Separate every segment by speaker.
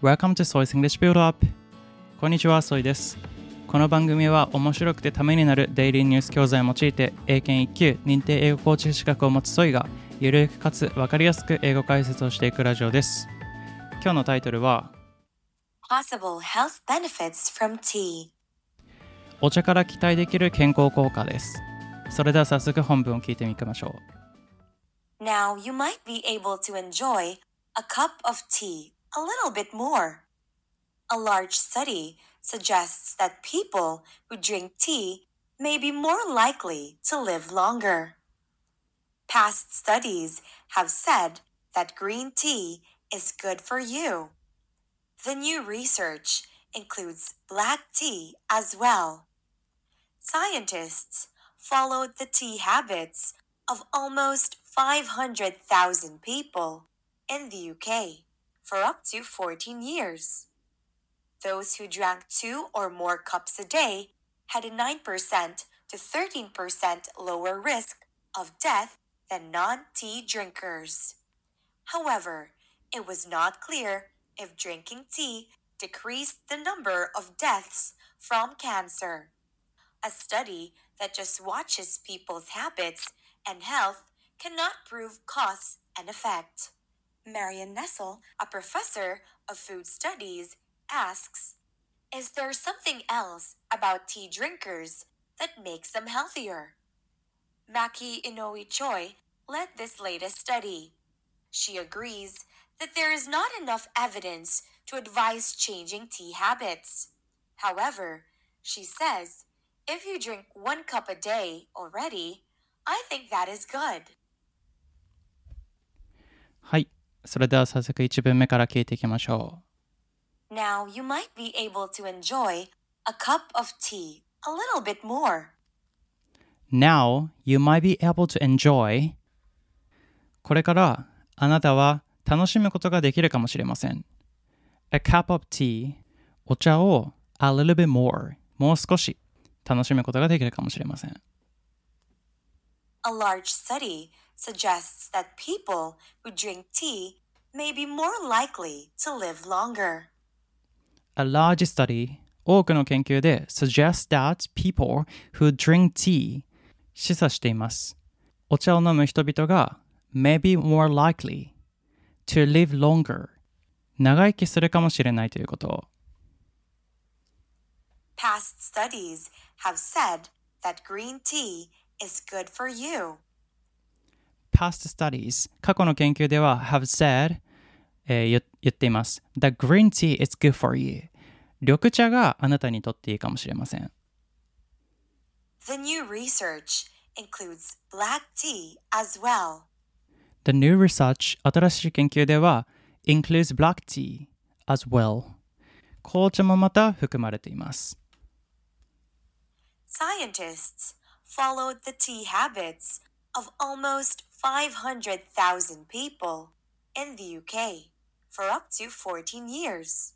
Speaker 1: Welcome to Soy's English Build Up こんにちは、ソイです。この番組は面白くてためになるデイリーニュース教材を用いて英検1級認定英語コーチ資格を持つソイがゆるくかつわかりやすく英語解説をしていくラジオです。今日のタイトルは
Speaker 2: Possible health benefits from tea.
Speaker 1: お茶から期待できる健康効果です。それでは早速本文を聞いてみましょう。
Speaker 2: Now you might be able to enjoy a cup of tea a little bit more. A large study suggests that people who drink tea may be more likely to live longer. Past studies have said that green tea is good for you. The new research includes black tea as well. Scientists followed the tea habits of almost 500,000 people in the UK for up to 14 years. Those who drank two or more cups a day had a 9% to 13% lower risk of death than non tea drinkers. However, it was not clear if drinking tea decreased the number of deaths from cancer. A study that just watches people's habits and health cannot prove cause and effect. Marion Nessel, a professor of food studies, asks Is there something else about tea drinkers that makes them healthier? Maki Inoue Choi led this latest study. She agrees that there is not enough evidence to advise changing tea habits. However, she says if you drink one cup a day already, I think that is good.
Speaker 1: はい。それでは早速1文目から聞いていきましょ
Speaker 2: Now you might be able to enjoy a cup of tea a little bit more.
Speaker 1: う。Now you might be able to enjoy これからあなたは楽しむことができるかもしれません。A cup of tea お茶を a little bit more もう少し楽しむことができるかもしれません。
Speaker 2: A large study suggests that people who drink tea may be more likely to live longer.
Speaker 1: A large study 多くの研究で suggests that people who drink tea 示唆しています。お茶を飲む人々が may be more likely to live longer 長生きするかもしれないということを
Speaker 2: Past studies have said that green tea is good for you.
Speaker 1: past studies 過去の研究では have said、えー言言っています The green tea is good for you 緑茶があなたにとっていいかもしれません
Speaker 2: The new research includes black tea as well.
Speaker 1: The new research 新しい研究では includes black tea as well 紅茶もまた含まれています
Speaker 2: Scientists followed the tea habits of almost 500,000 people in the UK for up to 14 years.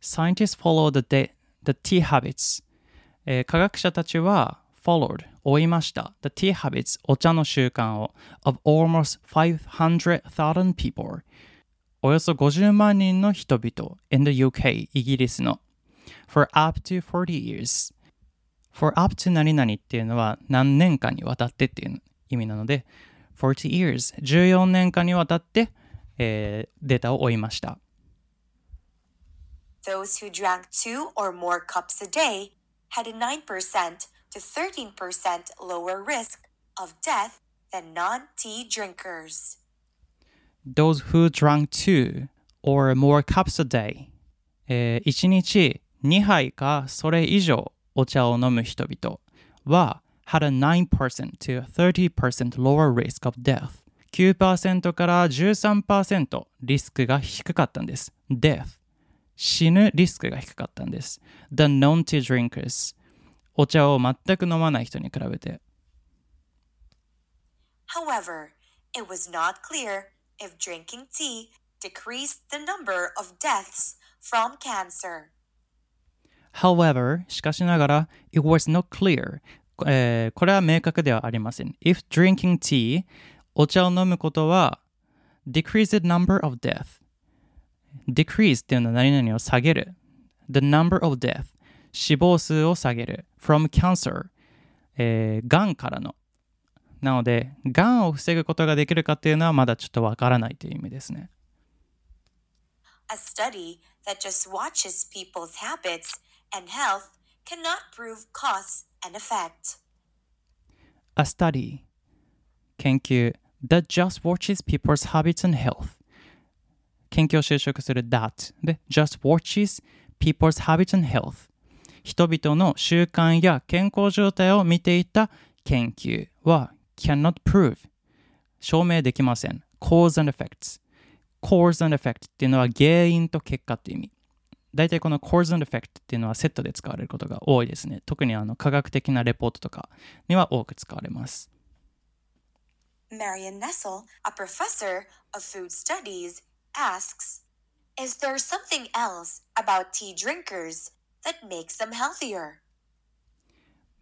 Speaker 1: Scientists follow the, de- the tea habits、えー科学者たちは followed 追いました the tea habits お茶の習慣を of almost 500,000 people およそ50万人の人々 in the UK イギリスの for up to 40 years for up to 何々っていうのは何年間にわたってっていう意味なので40 years 14年間にわたって、えーデータを追いました
Speaker 2: Those who drank two or more cups a day had a 9% to 13% lower risk of death than non tea drinkers.
Speaker 1: those who drank two or more cups a day、え1日2杯かそれ以上お茶を飲む人々は had a 9% to 30% lower risk of death 9%から13%リスクが低かったんです death 死ぬリスクが低かったんです the non-tea drinkers お茶を全く飲まない人に比べて
Speaker 2: However, it was not clear if drinking tea decreased the number of deaths from cancer.
Speaker 1: However, しかしながら、it was not clear えーこれは明確ではありません。If drinking tea, お茶を飲むことは decreased number of death、decrease っていうのは何々を下げる。the number of death 死亡数を下げる。from cancer えー、がんからの。なので、がんを防ぐことができるかっていうのはまだちょっとわからないという意味ですね。
Speaker 2: A study that just watches people's habits and health cannot prove cause and effect.
Speaker 1: A study 研究 that just watches people's habits and health 研究を就職する that で just watches people's habits and health 人々の習慣や健康状態を見ていた研究は cannot prove 証明できません cause and effects cause and effect っていうのは原因と結果っていう意味大体この cause and effect っていうのはセットで使われることが多いですね特にあの科学的なレポートとかには多く使われます
Speaker 2: Marion Nessel, a professor of food studies, asks Is there something else about tea drinkers that makes them healthier?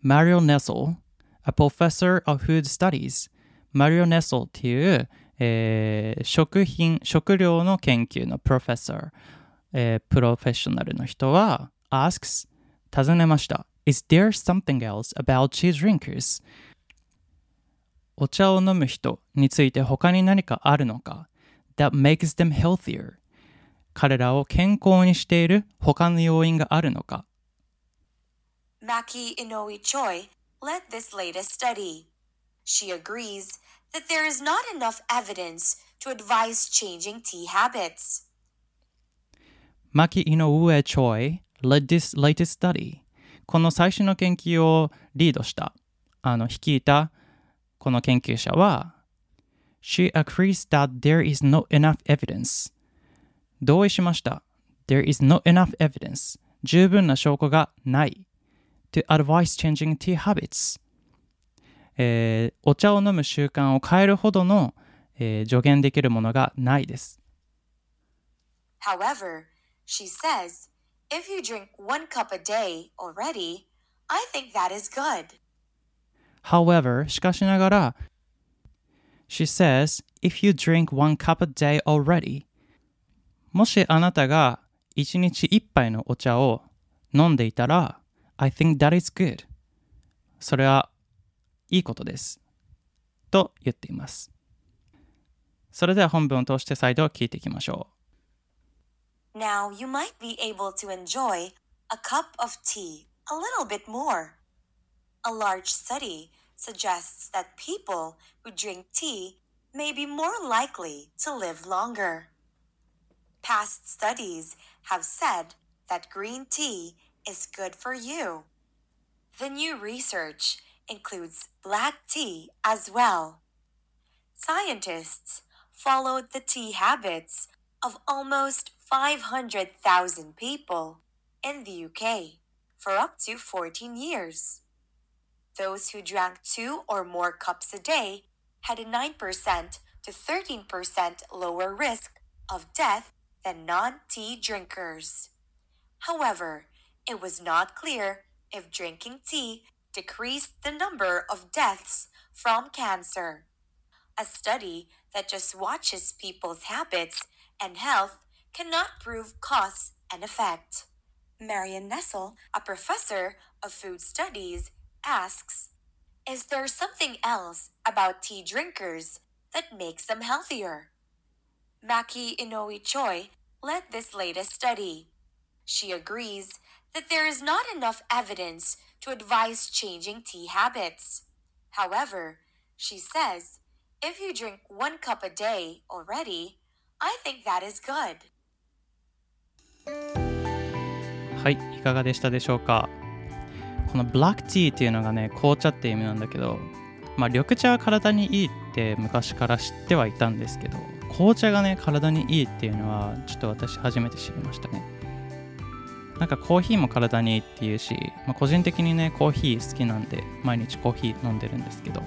Speaker 1: Mario Nessel, a professor of food studies. Mario Nessel っていう、えー食品、食料の研究のプロフェッサー、えープロフェッショナルの人は asks 尋ねました。Is there something else about tea drinkers? お茶を飲む人について他に何かあるのか that makes them healthier 彼らを健康にしている他の要因があるのか
Speaker 2: Maki Inoue Choi led this latest study. She agrees that there is not enough evidence to advise changing tea habits.
Speaker 1: Maki Inoue Choi led this latest study この最新の研究をリードしたあの率いたこの研究者は She agrees that there is not enough evidence 同意しました There is not enough evidence 十分な証拠がない to advise changing tea habits えーお茶を飲む習慣を変えるほどの、えー助言できるものがないです。
Speaker 2: However, she says, if you drink one cup a day already, I think that is good.
Speaker 1: However, しかしながら、She says, if you drink one cup a day already, もしあなたが1日1杯のお茶を飲んでいたら、I think that is good. それはいいことです。と言っています。それでは本文を通して再度聞いていきましょう
Speaker 2: Now you might be able to enjoy a cup of tea a little bit more. A large study suggests that people who drink tea may be more likely to live longer. Past studies have said that green tea is good for you. The new research includes black tea as well. Scientists followed the tea habits of almost 500,000 people in the UK for up to 14 years. Those who drank two or more cups a day had a 9% to 13% lower risk of death than non tea drinkers. However, it was not clear if drinking tea decreased the number of deaths from cancer. A study that just watches people's habits and health cannot prove cause and effect. Marion Nessel, a professor of food studies, asks Is there something else about tea drinkers that makes them healthier? Maki Inoue Choi led this latest study. She agrees that there is not enough evidence to advise changing tea habits. However, she says if you drink one cup a day already, I think that is good.
Speaker 1: はい、いかがでしたでしょうか？このブラックティーっていうのがね、紅茶って意味なんだけど、まあ、緑茶は体にいいって昔から知ってはいたんですけど、紅茶がね、体にいいっていうのは、ちょっと私初めて知りましたね。なんかコーヒーも体にいいっていうし、まあ、個人的にね、コーヒー好きなんで、毎日コーヒー飲んでるんですけど、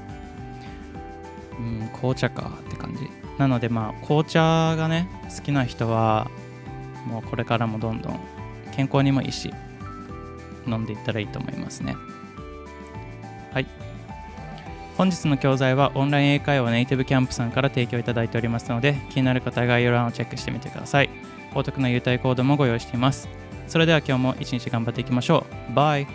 Speaker 1: うん、紅茶かって感じ。なのでまあ、紅茶がね、好きな人は、もうこれからもどんどん健康にもいいし、飲んでいったらいいと思いますね。はい。本日の教材はオンライン英会話ネイティブキャンプさんから提供いただいておりますので、気になる方は概要欄をチェックしてみてください。お得な優待コードもご用意しています。それでは今日も一日頑張っていきましょう。バイ